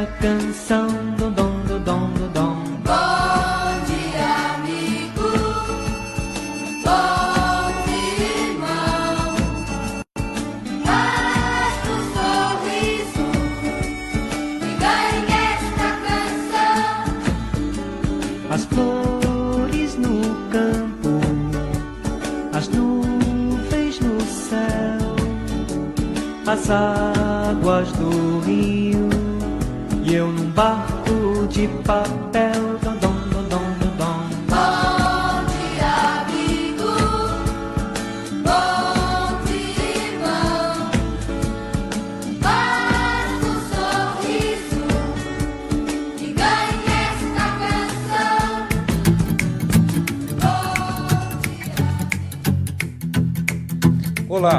esta canção. Dom, dom, dom, dom, dom. Bom dia, amigo. Bom dia, irmão. Basta um sorriso e ganhe esta canção. As flores no campo, as nuvens no céu, as águas num barco de papel. Dom, dom, dom, dom, dom. Bom dia, amigo. Bom dia, irmão. Basta um sorriso e ganhe esta canção. Olá,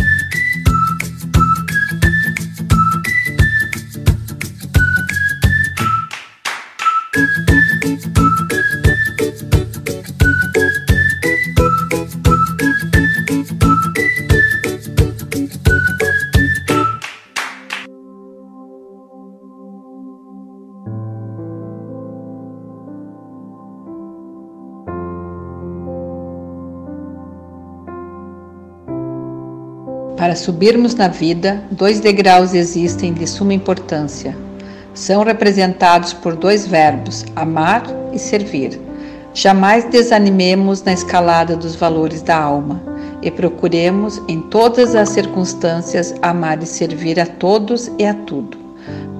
Para subirmos na vida, dois degraus existem de suma importância. São representados por dois verbos, amar e servir. Jamais desanimemos na escalada dos valores da alma e procuremos, em todas as circunstâncias, amar e servir a todos e a tudo,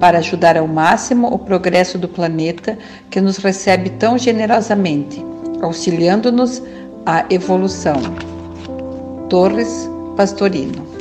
para ajudar ao máximo o progresso do planeta que nos recebe tão generosamente, auxiliando-nos à evolução. Torres Pastorino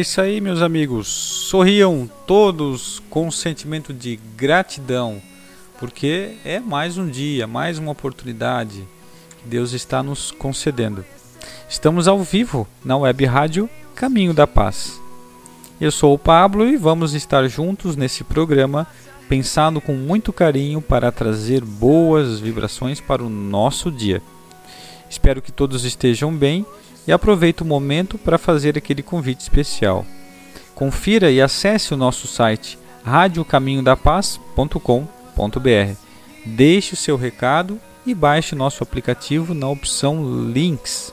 isso aí, meus amigos. Sorriam todos com um sentimento de gratidão, porque é mais um dia, mais uma oportunidade que Deus está nos concedendo. Estamos ao vivo na web rádio Caminho da Paz. Eu sou o Pablo e vamos estar juntos nesse programa, pensando com muito carinho para trazer boas vibrações para o nosso dia. Espero que todos estejam bem e aproveito o momento para fazer aquele convite especial. Confira e acesse o nosso site radiocaminhodapaz.com.br. Deixe o seu recado e baixe nosso aplicativo na opção Links.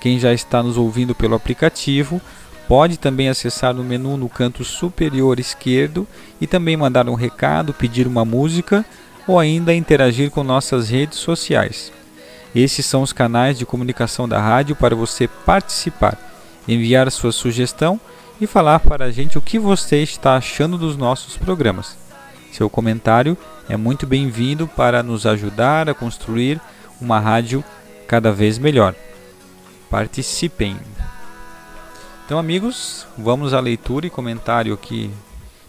Quem já está nos ouvindo pelo aplicativo pode também acessar o menu no canto superior esquerdo e também mandar um recado, pedir uma música ou ainda interagir com nossas redes sociais. Esses são os canais de comunicação da rádio para você participar, enviar sua sugestão e falar para a gente o que você está achando dos nossos programas. Seu comentário é muito bem-vindo para nos ajudar a construir uma rádio cada vez melhor. Participem! Então, amigos, vamos à leitura e comentário aqui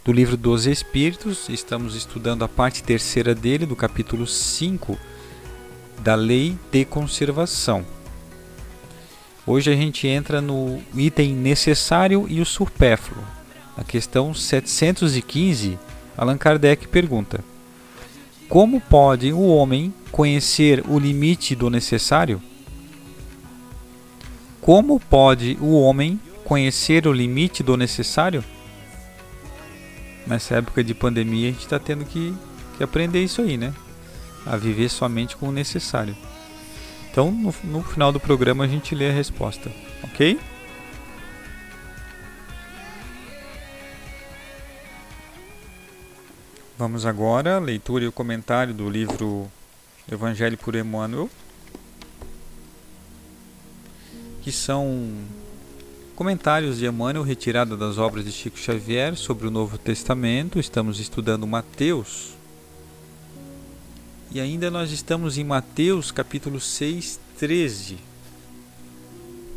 do livro dos Espíritos. Estamos estudando a parte terceira dele, do capítulo 5 da Lei de Conservação. Hoje a gente entra no item necessário e o supérfluo. Na questão 715, Allan Kardec pergunta: Como pode o homem conhecer o limite do necessário? Como pode o homem conhecer o limite do necessário? Nessa época de pandemia, a gente está tendo que, que aprender isso aí, né? a viver somente com o necessário. Então, no, no final do programa, a gente lê a resposta, ok? Vamos agora à leitura e o comentário do livro Evangelho por Emmanuel, que são comentários de Emmanuel retirada das obras de Chico Xavier sobre o Novo Testamento. Estamos estudando Mateus, e ainda nós estamos em Mateus capítulo 6, 13.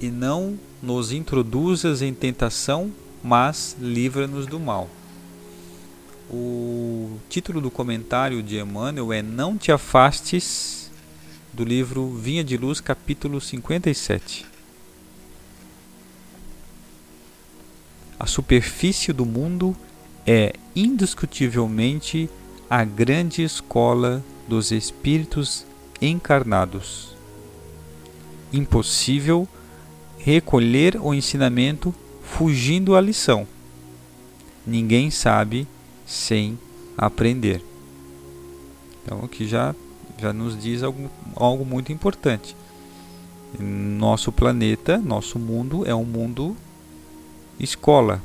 E não nos introduzas em tentação, mas livra-nos do mal. O título do comentário de Emmanuel é Não te afastes do livro Vinha de Luz, capítulo 57. A superfície do mundo é indiscutivelmente a grande escola dos espíritos encarnados. Impossível recolher o ensinamento fugindo à lição. Ninguém sabe sem aprender. Então aqui já, já nos diz algo, algo muito importante. Nosso planeta, nosso mundo é um mundo escola,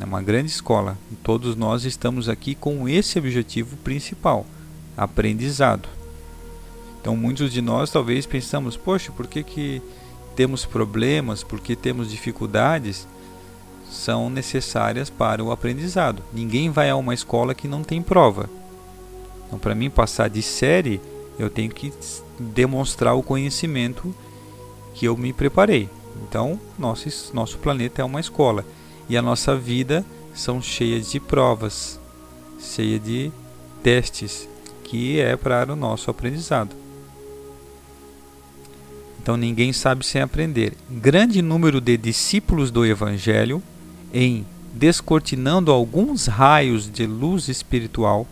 é uma grande escola. Todos nós estamos aqui com esse objetivo principal, aprendizado. Então muitos de nós talvez pensamos, poxa, por que, que temos problemas, por que temos dificuldades? são necessárias para o aprendizado. Ninguém vai a uma escola que não tem prova. Então, para mim passar de série, eu tenho que demonstrar o conhecimento que eu me preparei. Então, nosso, nosso planeta é uma escola e a nossa vida são cheias de provas, cheia de testes, que é para o nosso aprendizado. Então ninguém sabe sem aprender. Grande número de discípulos do Evangelho em descortinando alguns raios de luz espiritual,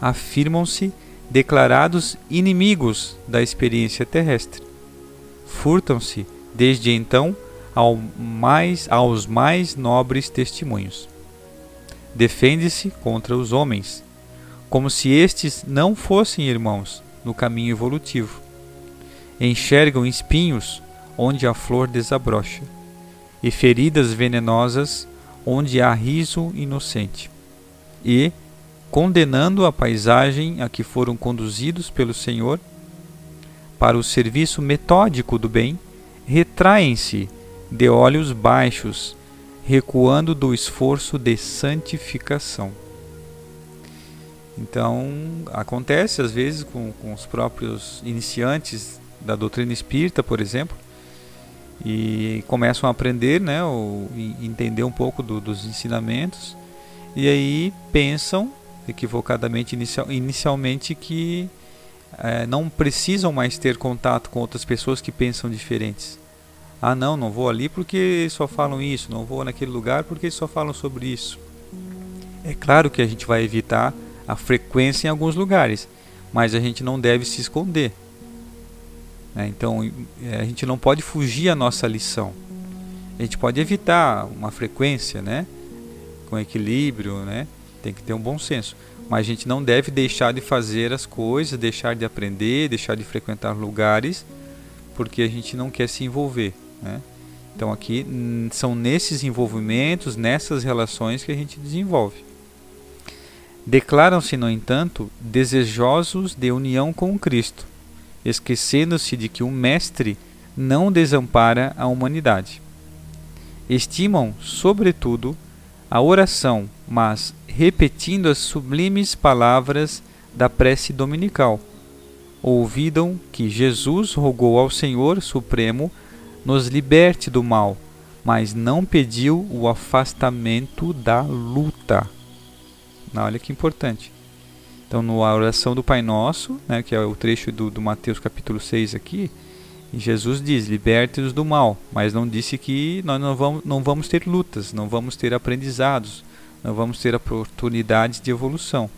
afirmam-se declarados inimigos da experiência terrestre. Furtam-se, desde então, ao mais, aos mais nobres testemunhos. Defende-se contra os homens, como se estes não fossem irmãos no caminho evolutivo. Enxergam espinhos onde a flor desabrocha e feridas venenosas onde há riso inocente, e, condenando a paisagem a que foram conduzidos pelo Senhor para o serviço metódico do bem, retraem-se de olhos baixos, recuando do esforço de santificação. Então, acontece às vezes com, com os próprios iniciantes da doutrina espírita, por exemplo, e começam a aprender, né, ou entender um pouco do, dos ensinamentos, e aí pensam equivocadamente inicial, inicialmente que é, não precisam mais ter contato com outras pessoas que pensam diferentes. Ah, não, não vou ali porque só falam isso, não vou naquele lugar porque só falam sobre isso. É claro que a gente vai evitar a frequência em alguns lugares, mas a gente não deve se esconder. Né? Então é, a gente não pode fugir à nossa lição. A gente pode evitar uma frequência, né? com equilíbrio, né? tem que ter um bom senso. Mas a gente não deve deixar de fazer as coisas, deixar de aprender, deixar de frequentar lugares, porque a gente não quer se envolver. Né? Então aqui são nesses envolvimentos, nessas relações que a gente desenvolve. Declaram-se, no entanto, desejosos de união com Cristo, esquecendo-se de que o Mestre não desampara a humanidade. Estimam, sobretudo, a oração, mas repetindo as sublimes palavras da prece dominical. Ouvidam que Jesus rogou ao Senhor Supremo nos liberte do mal, mas não pediu o afastamento da luta. Olha que importante. Então, na oração do Pai Nosso, né, que é o trecho do, do Mateus capítulo 6 aqui, Jesus diz: liberte-os do mal, mas não disse que nós não vamos, não vamos ter lutas, não vamos ter aprendizados, não vamos ter oportunidades de evolução.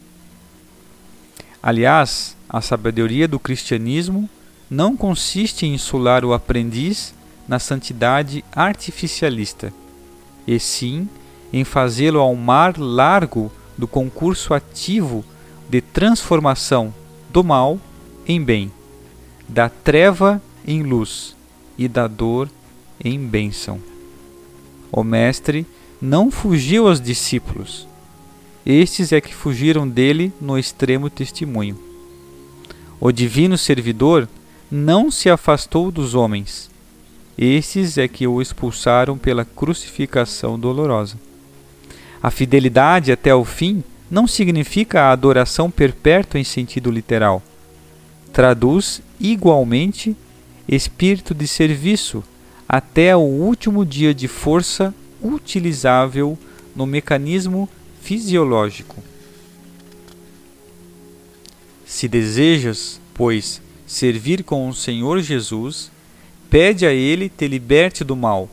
Aliás, a sabedoria do cristianismo não consiste em insular o aprendiz na santidade artificialista, e sim em fazê-lo ao mar largo do concurso ativo de transformação do mal em bem, da treva em luz e da dor em bênção. O Mestre não fugiu aos discípulos, Estes é que fugiram dele no extremo testemunho. O divino servidor não se afastou dos homens. Estes é que o expulsaram pela crucificação dolorosa. A fidelidade até o fim não significa a adoração perpétua em sentido literal. Traduz igualmente espírito de serviço até o último dia de força utilizável no mecanismo fisiológico. Se desejas, pois, servir com o Senhor Jesus, pede a Ele te liberte do mal,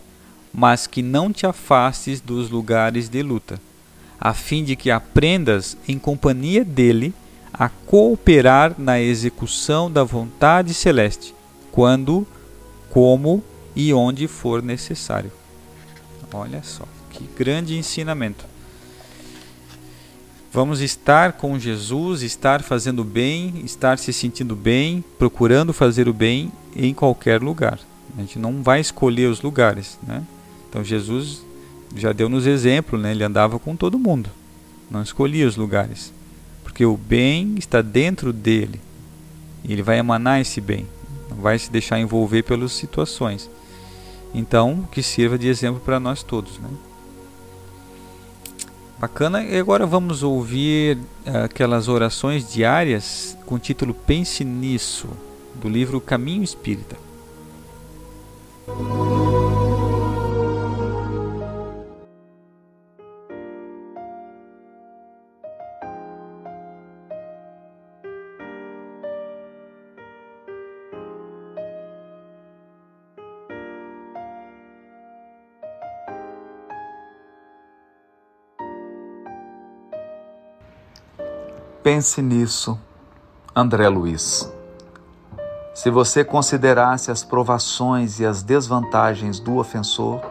mas que não te afastes dos lugares de luta, a fim de que aprendas, em companhia dele, a cooperar na execução da vontade celeste, quando, como e onde for necessário. Olha só, que grande ensinamento. Vamos estar com Jesus, estar fazendo bem, estar se sentindo bem, procurando fazer o bem em qualquer lugar. A gente não vai escolher os lugares, né? Então Jesus já deu nos exemplo, né? Ele andava com todo mundo, não escolhia os lugares, porque o bem está dentro dele. E ele vai emanar esse bem, não vai se deixar envolver pelas situações. Então, que sirva de exemplo para nós todos, né? Bacana. E agora vamos ouvir uh, aquelas orações diárias com o título Pense Nisso, do livro Caminho Espírita. Pense nisso, André Luiz. Se você considerasse as provações e as desvantagens do ofensor,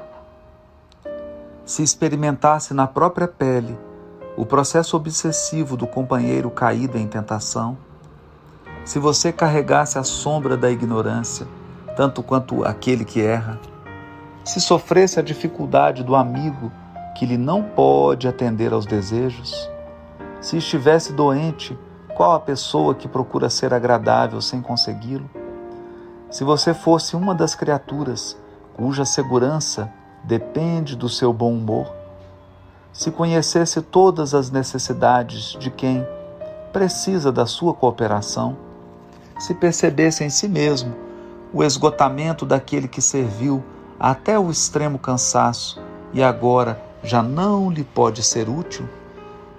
se experimentasse na própria pele o processo obsessivo do companheiro caído em tentação, se você carregasse a sombra da ignorância, tanto quanto aquele que erra, se sofresse a dificuldade do amigo que lhe não pode atender aos desejos, se estivesse doente, qual a pessoa que procura ser agradável sem consegui-lo? Se você fosse uma das criaturas cuja segurança depende do seu bom humor, se conhecesse todas as necessidades de quem precisa da sua cooperação, se percebesse em si mesmo o esgotamento daquele que serviu até o extremo cansaço e agora já não lhe pode ser útil,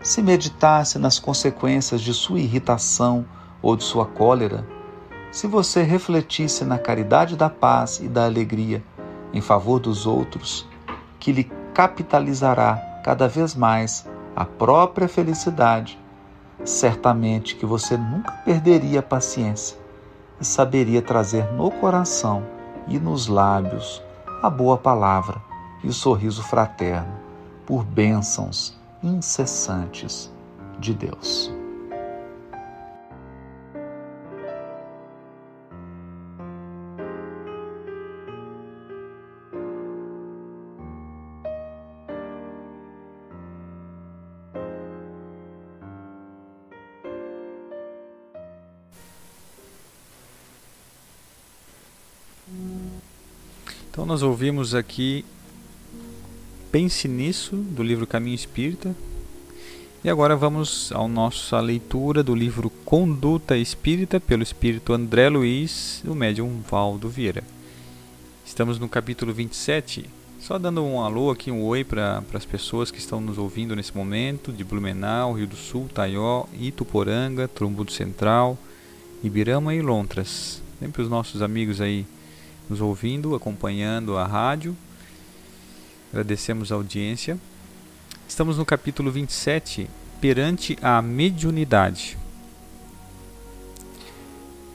se meditasse nas consequências de sua irritação ou de sua cólera, se você refletisse na caridade da paz e da alegria em favor dos outros, que lhe capitalizará cada vez mais a própria felicidade, certamente que você nunca perderia a paciência e saberia trazer no coração e nos lábios a boa palavra e o sorriso fraterno por bênçãos incessantes de Deus. Então nós ouvimos aqui Pense Nisso, do livro Caminho Espírita. E agora vamos à nossa leitura do livro Conduta Espírita, pelo Espírito André Luiz, do médium Valdo Vieira. Estamos no capítulo 27, só dando um alô aqui, um oi para as pessoas que estão nos ouvindo nesse momento, de Blumenau, Rio do Sul, Taió, Ituporanga, Trombudo Central, Ibirama e Lontras. Sempre os nossos amigos aí nos ouvindo, acompanhando a rádio. Agradecemos a audiência. Estamos no capítulo 27, perante a mediunidade.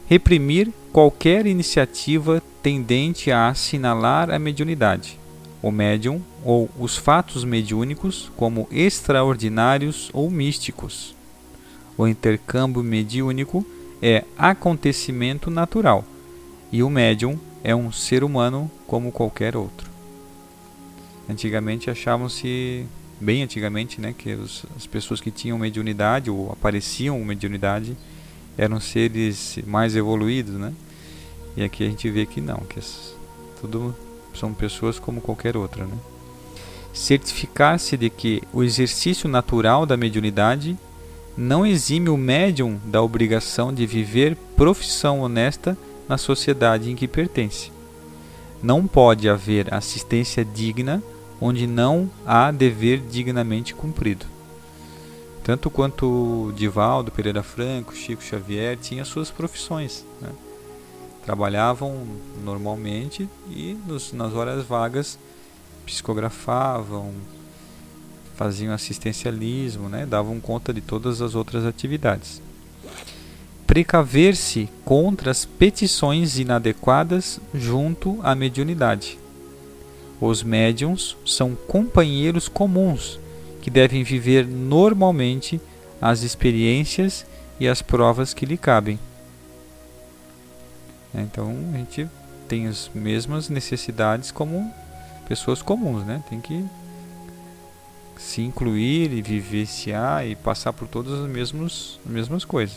Reprimir qualquer iniciativa tendente a assinalar a mediunidade, o médium ou os fatos mediúnicos como extraordinários ou místicos. O intercâmbio mediúnico é acontecimento natural e o médium é um ser humano como qualquer outro. Antigamente achavam-se bem antigamente, né, que os, as pessoas que tinham mediunidade ou apareciam mediunidade eram seres mais evoluídos, né? E aqui a gente vê que não, que as, tudo são pessoas como qualquer outra, né? Certificar-se de que o exercício natural da mediunidade não exime o médium da obrigação de viver profissão honesta na sociedade em que pertence. Não pode haver assistência digna onde não há dever dignamente cumprido. Tanto quanto Divaldo, Pereira Franco, Chico Xavier tinham suas profissões. Né? Trabalhavam normalmente e nos, nas horas vagas psicografavam, faziam assistencialismo, né? davam conta de todas as outras atividades. Precaver-se contra as petições inadequadas junto à mediunidade. Os médiums são companheiros comuns que devem viver normalmente as experiências e as provas que lhe cabem. Então a gente tem as mesmas necessidades como pessoas comuns, né? Tem que se incluir e vivenciar e passar por todas as mesmas, as mesmas coisas.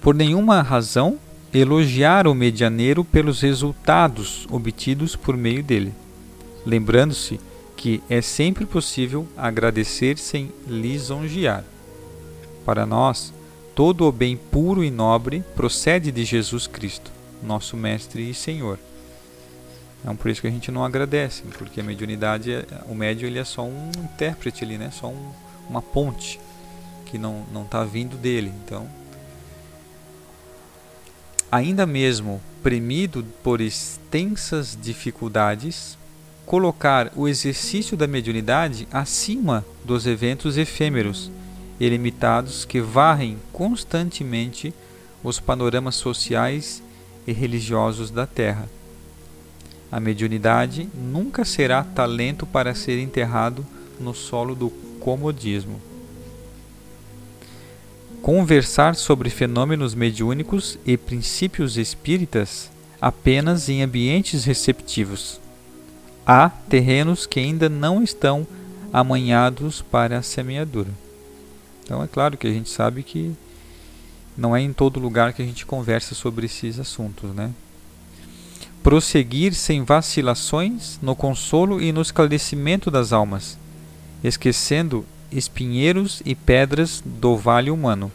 Por nenhuma razão elogiar o medianeiro pelos resultados obtidos por meio dele, lembrando-se que é sempre possível agradecer sem lisonjear. Para nós, todo o bem puro e nobre procede de Jesus Cristo, nosso Mestre e Senhor. Então por isso que a gente não agradece, porque a mediunidade, o médium ele é só um intérprete ali, né? Só um, uma ponte que não não está vindo dele. Então, ainda mesmo premido por extensas dificuldades, colocar o exercício da mediunidade acima dos eventos efêmeros e limitados que varrem constantemente os panoramas sociais e religiosos da Terra a mediunidade nunca será talento para ser enterrado no solo do comodismo. Conversar sobre fenômenos mediúnicos e princípios espíritas apenas em ambientes receptivos. Há terrenos que ainda não estão amanhados para a semeadura. Então é claro que a gente sabe que não é em todo lugar que a gente conversa sobre esses assuntos, né? prosseguir sem vacilações no consolo e no esclarecimento das almas, esquecendo espinheiros e pedras do vale humano,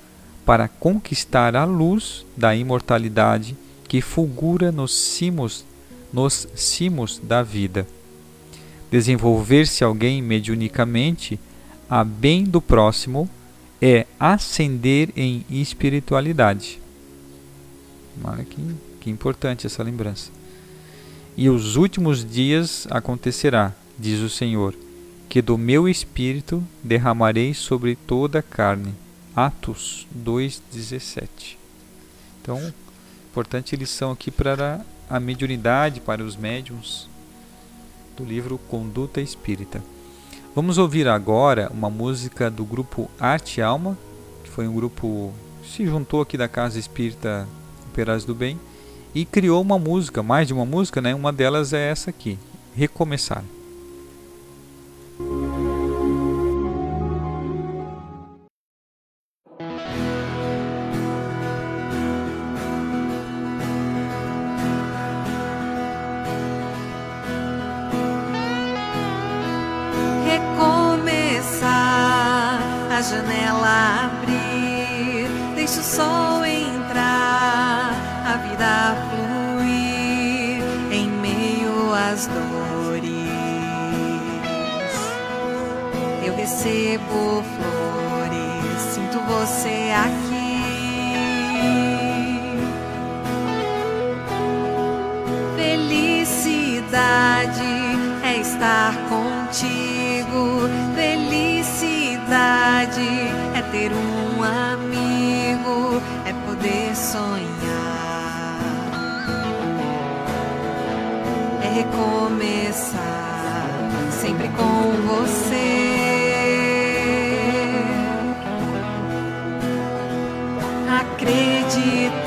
para conquistar a luz da imortalidade que fulgura nos cimos, nos cimos da vida. Desenvolver-se alguém mediunicamente a bem do próximo é ascender em espiritualidade. Olha que, que importante essa lembrança. E os últimos dias acontecerá, diz o Senhor, que do meu espírito derramarei sobre toda a carne. Atos 2:17. Então, importante lição aqui para a mediunidade, para os médiums do livro Conduta Espírita. Vamos ouvir agora uma música do grupo Arte Alma, que foi um grupo que se juntou aqui da Casa Espírita Operários do Bem e criou uma música, mais de uma música, né? Uma delas é essa aqui, Recomeçar. Recomeçar, você aqui. Felicidade é estar contigo. Felicidade é ter um amigo, é poder sonhar, é recomeçar sempre com você. Acreditar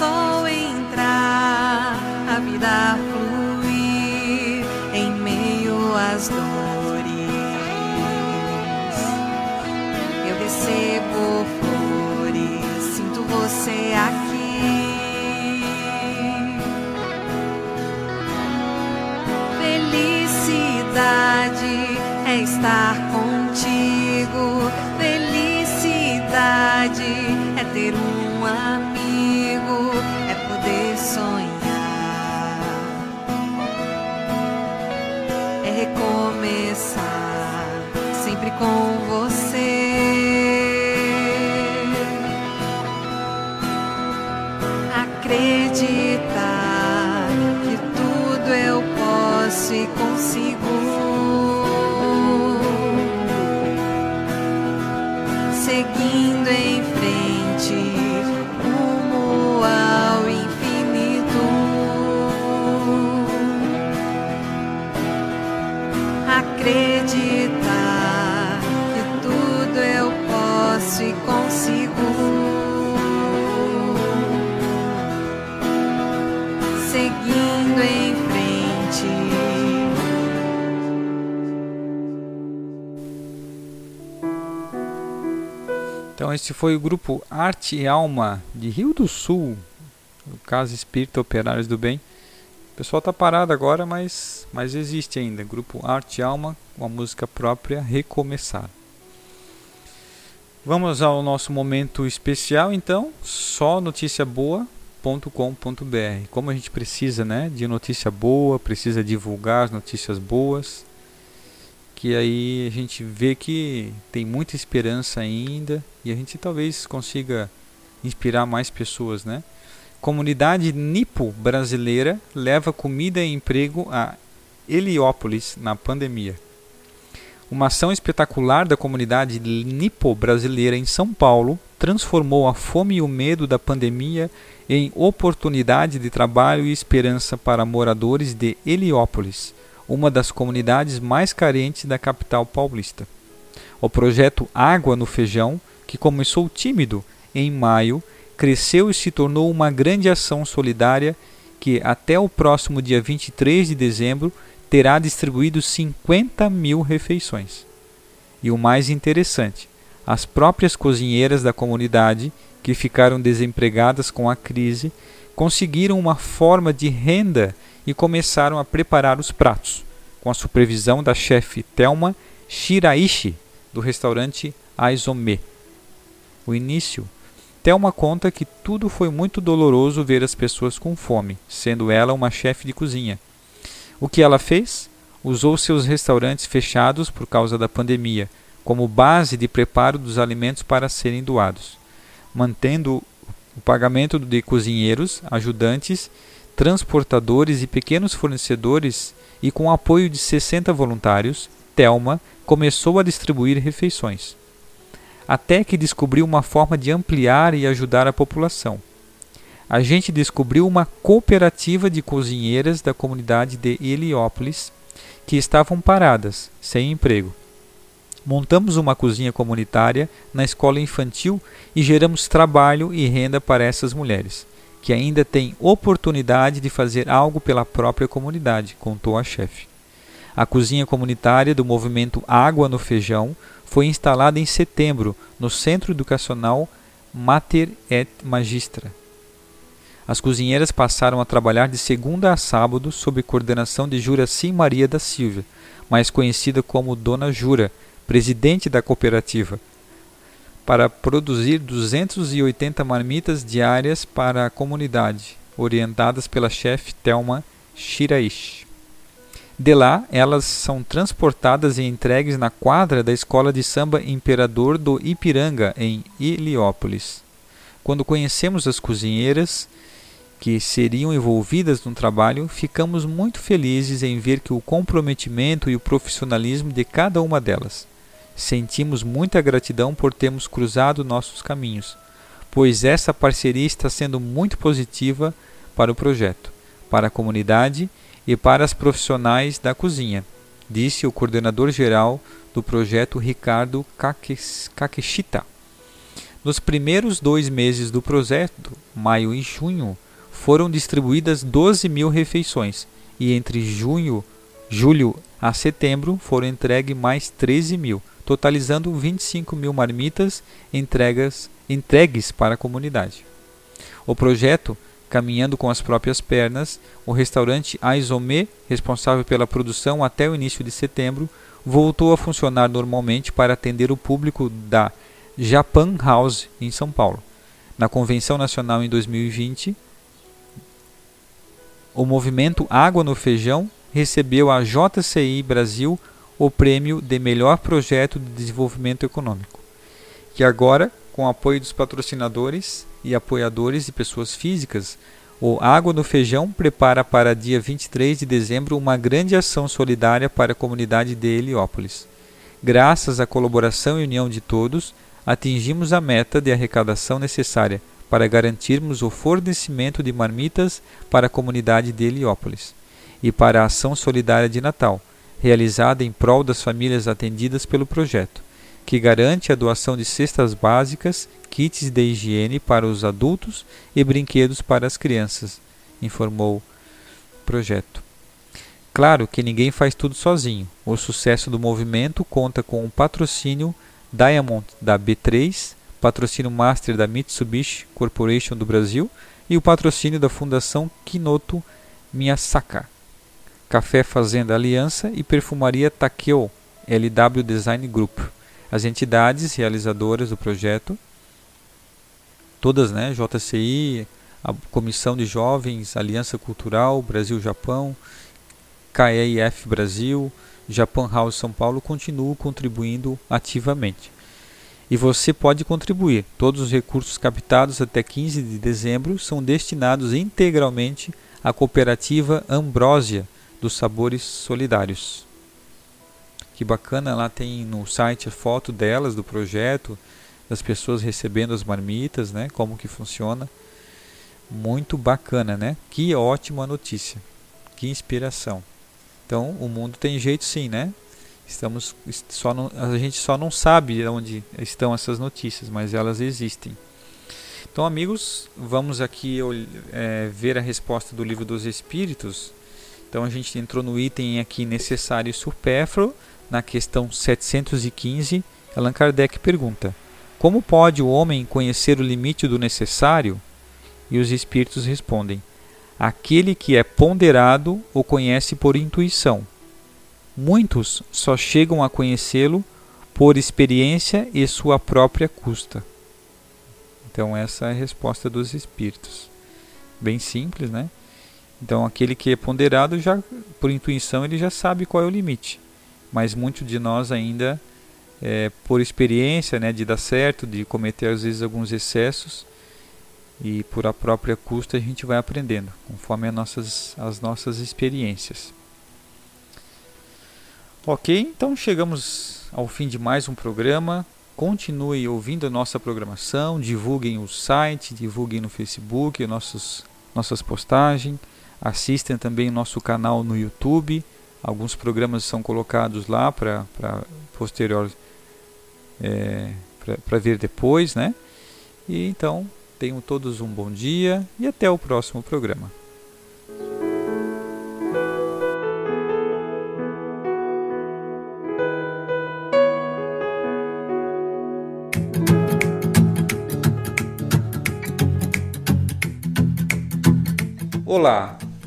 sol entrar, a vida fluir em meio às dores. Eu recebo flores, sinto você aqui. Felicidade é estar contigo. Felicidade é ter um com você. Acreditar que tudo eu posso e consigo. Então esse foi o grupo Arte e Alma de Rio do Sul, o caso Espírita Operários do Bem. O pessoal está parado agora, mas, mas existe ainda. Grupo Arte e Alma, com a música própria Recomeçar. Vamos ao nosso momento especial então, só notícia boa.com.br. Como a gente precisa, né, de notícia boa, precisa divulgar as notícias boas, que aí a gente vê que tem muita esperança ainda e a gente talvez consiga inspirar mais pessoas, né? Comunidade nipo brasileira leva comida e emprego a Heliópolis na pandemia. Uma ação espetacular da comunidade nipo brasileira em São Paulo transformou a fome e o medo da pandemia em oportunidade de trabalho e esperança para moradores de Heliópolis, uma das comunidades mais carentes da capital paulista. O projeto Água no Feijão, que começou tímido em maio, cresceu e se tornou uma grande ação solidária que, até o próximo dia 23 de dezembro, terá distribuído 50 mil refeições. E o mais interessante, as próprias cozinheiras da comunidade, que ficaram desempregadas com a crise, conseguiram uma forma de renda e começaram a preparar os pratos, com a supervisão da chefe Thelma Shiraishi, do restaurante Aizome. O início Thelma conta que tudo foi muito doloroso ver as pessoas com fome, sendo ela uma chefe de cozinha. O que ela fez? Usou seus restaurantes fechados por causa da pandemia como base de preparo dos alimentos para serem doados, mantendo o pagamento de cozinheiros, ajudantes, transportadores e pequenos fornecedores e com o apoio de 60 voluntários, Thelma começou a distribuir refeições até que descobriu uma forma de ampliar e ajudar a população. A gente descobriu uma cooperativa de cozinheiras da comunidade de Heliópolis que estavam paradas, sem emprego. Montamos uma cozinha comunitária na escola infantil e geramos trabalho e renda para essas mulheres, que ainda têm oportunidade de fazer algo pela própria comunidade, contou a chefe. A cozinha comunitária do movimento Água no Feijão foi instalada em setembro no Centro Educacional Mater et Magistra. As cozinheiras passaram a trabalhar de segunda a sábado sob coordenação de Juraci Maria da Silva, mais conhecida como Dona Jura, presidente da cooperativa, para produzir 280 marmitas diárias para a comunidade, orientadas pela chefe Thelma Shiraishi. De lá, elas são transportadas e entregues na quadra da escola de samba Imperador do Ipiranga, em Heliópolis. Quando conhecemos as cozinheiras que seriam envolvidas no trabalho, ficamos muito felizes em ver que o comprometimento e o profissionalismo de cada uma delas. Sentimos muita gratidão por termos cruzado nossos caminhos, pois essa parceria está sendo muito positiva para o projeto, para a comunidade e para as profissionais da cozinha, disse o coordenador geral do projeto Ricardo Kakeshita. Nos primeiros dois meses do projeto, maio e junho, foram distribuídas 12 mil refeições e entre junho, julho a setembro foram entregues mais 13 mil, totalizando 25 mil marmitas entregas, entregues para a comunidade. O projeto, caminhando com as próprias pernas, o restaurante Aizome, responsável pela produção até o início de setembro, voltou a funcionar normalmente para atender o público da Japan House em São Paulo. Na convenção nacional em 2020, o movimento Água no Feijão recebeu a JCI Brasil o prêmio de melhor projeto de desenvolvimento econômico. Que agora, com o apoio dos patrocinadores e apoiadores e pessoas físicas, o Água no Feijão prepara para dia 23 de dezembro uma grande ação solidária para a comunidade de Heliópolis. Graças à colaboração e união de todos, atingimos a meta de arrecadação necessária para garantirmos o fornecimento de marmitas para a comunidade de Heliópolis e para a ação solidária de Natal, realizada em prol das famílias atendidas pelo projeto, que garante a doação de cestas básicas, kits de higiene para os adultos e brinquedos para as crianças, informou o projeto. Claro que ninguém faz tudo sozinho. O sucesso do movimento conta com o patrocínio Diamond da B3, patrocínio Master da Mitsubishi Corporation do Brasil e o patrocínio da Fundação Kinoto Miyasaka. Café Fazenda Aliança e Perfumaria Takeo LW Design Group. As entidades realizadoras do projeto, todas, né, JCI, a Comissão de Jovens, Aliança Cultural, Brasil-Japão, KEIF Brasil, Japan House São Paulo continuam contribuindo ativamente. E você pode contribuir. Todos os recursos captados até 15 de dezembro são destinados integralmente à cooperativa Ambrósia dos Sabores Solidários. Que bacana, lá tem no site a foto delas, do projeto, das pessoas recebendo as marmitas, né? Como que funciona. Muito bacana, né? Que ótima notícia. Que inspiração. Então, o mundo tem jeito sim, né? Estamos só não, a gente só não sabe onde estão essas notícias, mas elas existem. Então, amigos, vamos aqui é, ver a resposta do livro dos Espíritos. Então, a gente entrou no item aqui necessário e supérfluo, na questão 715. Allan Kardec pergunta: Como pode o homem conhecer o limite do necessário? E os Espíritos respondem: Aquele que é ponderado o conhece por intuição Muitos só chegam a conhecê-lo por experiência e sua própria custa. Então essa é a resposta dos espíritos. Bem simples, né? Então aquele que é ponderado já por intuição ele já sabe qual é o limite. Mas muitos de nós ainda é, por experiência, né, de dar certo, de cometer às vezes alguns excessos e por a própria custa a gente vai aprendendo conforme as nossas, as nossas experiências. Ok, então chegamos ao fim de mais um programa. Continue ouvindo a nossa programação, divulguem o site, divulguem no Facebook nossos, nossas postagens, assistem também o nosso canal no YouTube. Alguns programas são colocados lá para posterior é, para ver depois, né? E então tenham todos um bom dia e até o próximo programa. Olá,